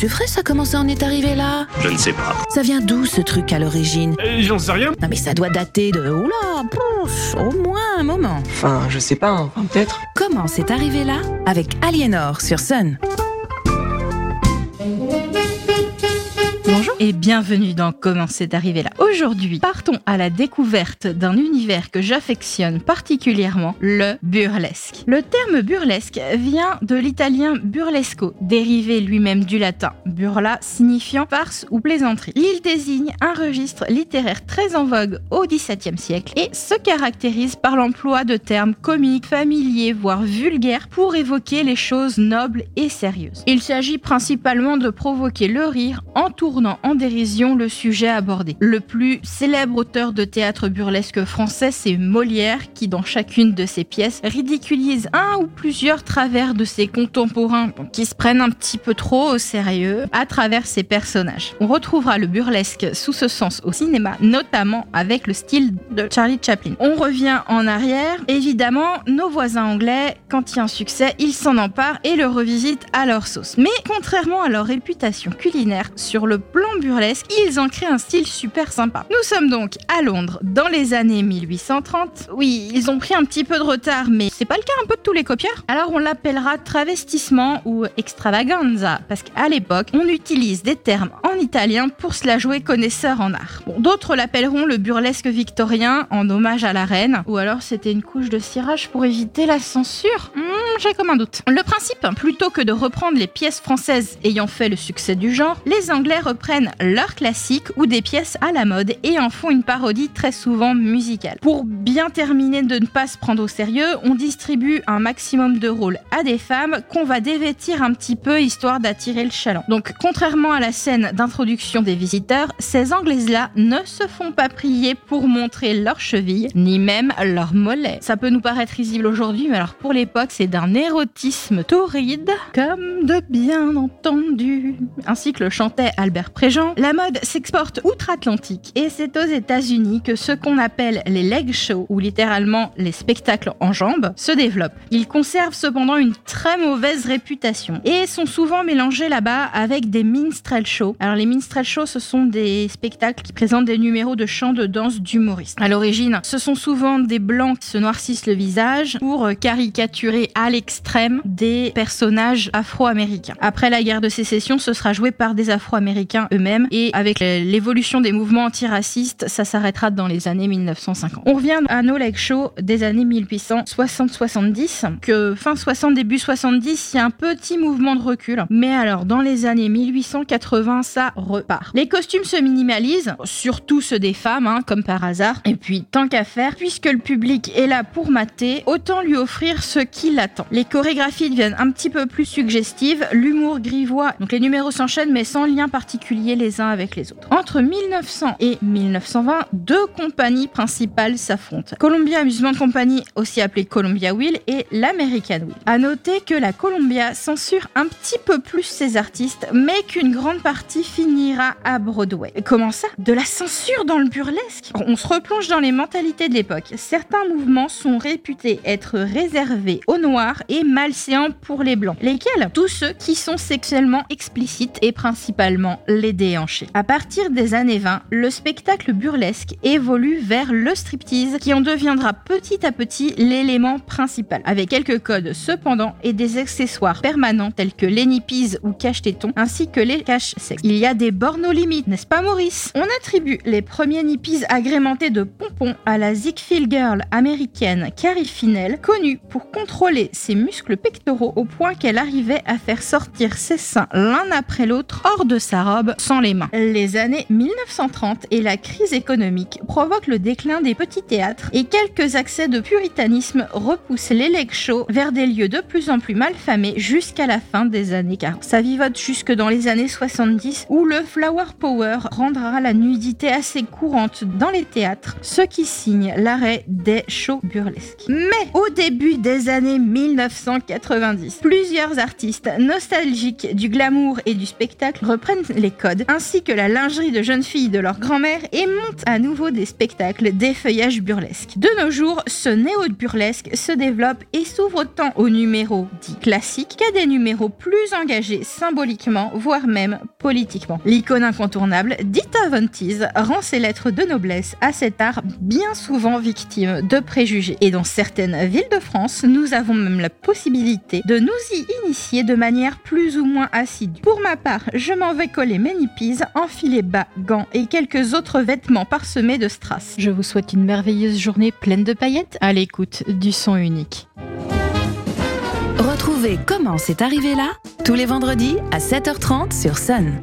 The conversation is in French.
c'est vrai, ça commence à en est arrivé là Je ne sais pas. Ça vient d'où ce truc à l'origine Euh, J'en sais rien. Non mais ça doit dater de... Oula, pouf, au moins un moment. Enfin, je sais pas, hein. Enfin, peut-être. Comment c'est arrivé là Avec Aliénor sur Sun. Bonjour et bienvenue dans Comment c'est arrivé là. Aujourd'hui, partons à la découverte d'un univers que j'affectionne particulièrement, le burlesque. Le terme burlesque vient de l'italien burlesco, dérivé lui-même du latin burla signifiant farce ou plaisanterie. Il désigne un registre littéraire très en vogue au XVIIe siècle et se caractérise par l'emploi de termes comiques, familiers, voire vulgaires pour évoquer les choses nobles et sérieuses. Il s'agit principalement de provoquer le rire en tournant en dérision le sujet abordé. Le plus célèbre auteur de théâtre burlesque français, c'est Molière, qui dans chacune de ses pièces ridiculise un ou plusieurs travers de ses contemporains qui se prennent un petit peu trop au sérieux à travers ses personnages. On retrouvera le burlesque sous ce sens au cinéma, notamment avec le style de Charlie Chaplin. On revient en arrière, évidemment, nos voisins anglais, quand il y a un succès, ils s'en emparent et le revisitent à leur sauce. Mais contrairement à leur réputation culinaire, sur le plan burlesque, ils en créent un style super sympa. Nous sommes donc à Londres dans les années 1830. Oui, ils ont pris un petit peu de retard, mais c'est pas le cas un peu de tous les copieurs. Alors on l'appellera travestissement ou extravaganza, parce qu'à l'époque, on utilise des termes en italien pour se la jouer connaisseur en art. Bon, d'autres l'appelleront le burlesque victorien en hommage à la reine, ou alors c'était une couche de cirage pour éviter la censure. Hmm, J'ai comme un doute. Le principe, plutôt que de reprendre les pièces françaises ayant fait le succès du genre, les Anglais reprennent leurs classiques ou des pièces à la mode et en font une parodie très souvent musicale. Pour bien terminer de ne pas se prendre au sérieux, on distribue un maximum de rôles à des femmes qu'on va dévêtir un petit peu histoire d'attirer le chaland. Donc contrairement à la scène d'introduction des visiteurs, ces Anglaises-là ne se font pas prier pour montrer leurs chevilles, ni même leurs mollets. Ça peut nous paraître risible aujourd'hui, mais alors pour l'époque, c'est d'un érotisme torride, comme de bien entendu. Ainsi que le chantait Albert Préjean, la mode s'exporte outre-Atlantique et c'est aux États-Unis que ce qu'on appelle les leg shows, ou littéralement les spectacles en jambes, se développent. Ils conservent cependant une très mauvaise réputation et sont souvent mélangés là-bas avec des minstrel shows. Alors les minstrel shows, ce sont des spectacles qui présentent des numéros de chant, de danse, d'humoristes. À l'origine, ce sont souvent des blancs qui se noircissent le visage pour caricaturer à l'extrême des personnages afro-américains. Après la guerre de sécession, ce sera joué par des afro-américains eux-mêmes et avec l'évolution des mouvements antiracistes, ça s'arrêtera dans les années 1950. On revient à nos leg shows des années 1860-70, que fin 60, début 70, il y a un petit mouvement de recul. Mais alors, dans les années 1880, ça repart. Les costumes se minimalisent, surtout ceux des femmes, hein, comme par hasard. Et puis, tant qu'à faire, puisque le public est là pour mater, autant lui offrir ce qui l'attend. Les chorégraphies deviennent un petit peu plus suggestives, l'humour grivois, donc les numéros s'enchaînent mais sans lien particulier les uns avec les autres. Entre 1900 et 1920, deux compagnies principales s'affrontent. Columbia Amusement Company, aussi appelée Columbia Wheel, et l'American Wheel. À noter que la Columbia censure un petit peu plus ses artistes, mais qu'une grande partie finira à Broadway. Comment ça? De la censure dans le burlesque? On se replonge dans les mentalités de l'époque. Certains mouvements sont réputés être réservés aux noirs et malséants pour les blancs. Lesquels? Tous ceux qui sont sexuellement explicites et principalement les déhanchés. À partir des années 20, le spectacle burlesque évolue vers le striptease qui en deviendra petit à petit l'élément principal, avec quelques codes cependant et des accessoires permanents tels que les nippies ou cache-tétons ainsi que les cache-sexe. Il y a des bornes aux limites, n'est-ce pas Maurice? On attribue les premiers nippies agrémentés de pompons à la Ziegfeld Girl américaine Carrie Finel, connue pour contrôler ses muscles pectoraux au point qu'elle arrivait à faire sortir ses seins l'un après l'autre hors de sa robe sans les mains. Les années 1930 et la crise économique provoquent le déclin des petits théâtres et quelques accès de puritanisme repoussent les leg shows vers des lieux de plus en plus malfamés jusqu'à la fin des années 40. Ça vivote jusque dans les années 70 où le flower power rendra la nudité assez courante dans les théâtres, ce qui signe l'arrêt des shows burlesques. Mais au début des années 1990. Plusieurs artistes nostalgiques du glamour et du spectacle reprennent les codes, ainsi que la lingerie de jeunes filles de leur grand-mère et montent à nouveau des spectacles d'effeuillage burlesque. De nos jours, ce néo-burlesque se développe et s'ouvre tant aux numéros dits classiques qu'à des numéros plus engagés symboliquement, voire même politiquement. L'icône incontournable, Dita Von rend ses lettres de noblesse à cet art bien souvent victime de préjugés. Et dans certaines villes de France, nous avons même la possibilité de nous y initier de manière plus ou moins assidue. Pour ma part, je m'en vais coller mes nippies, enfiler bas, gants et quelques autres vêtements parsemés de strass. Je vous souhaite une merveilleuse journée pleine de paillettes à l'écoute du son unique. Retrouvez Comment c'est arrivé là tous les vendredis à 7h30 sur Sun.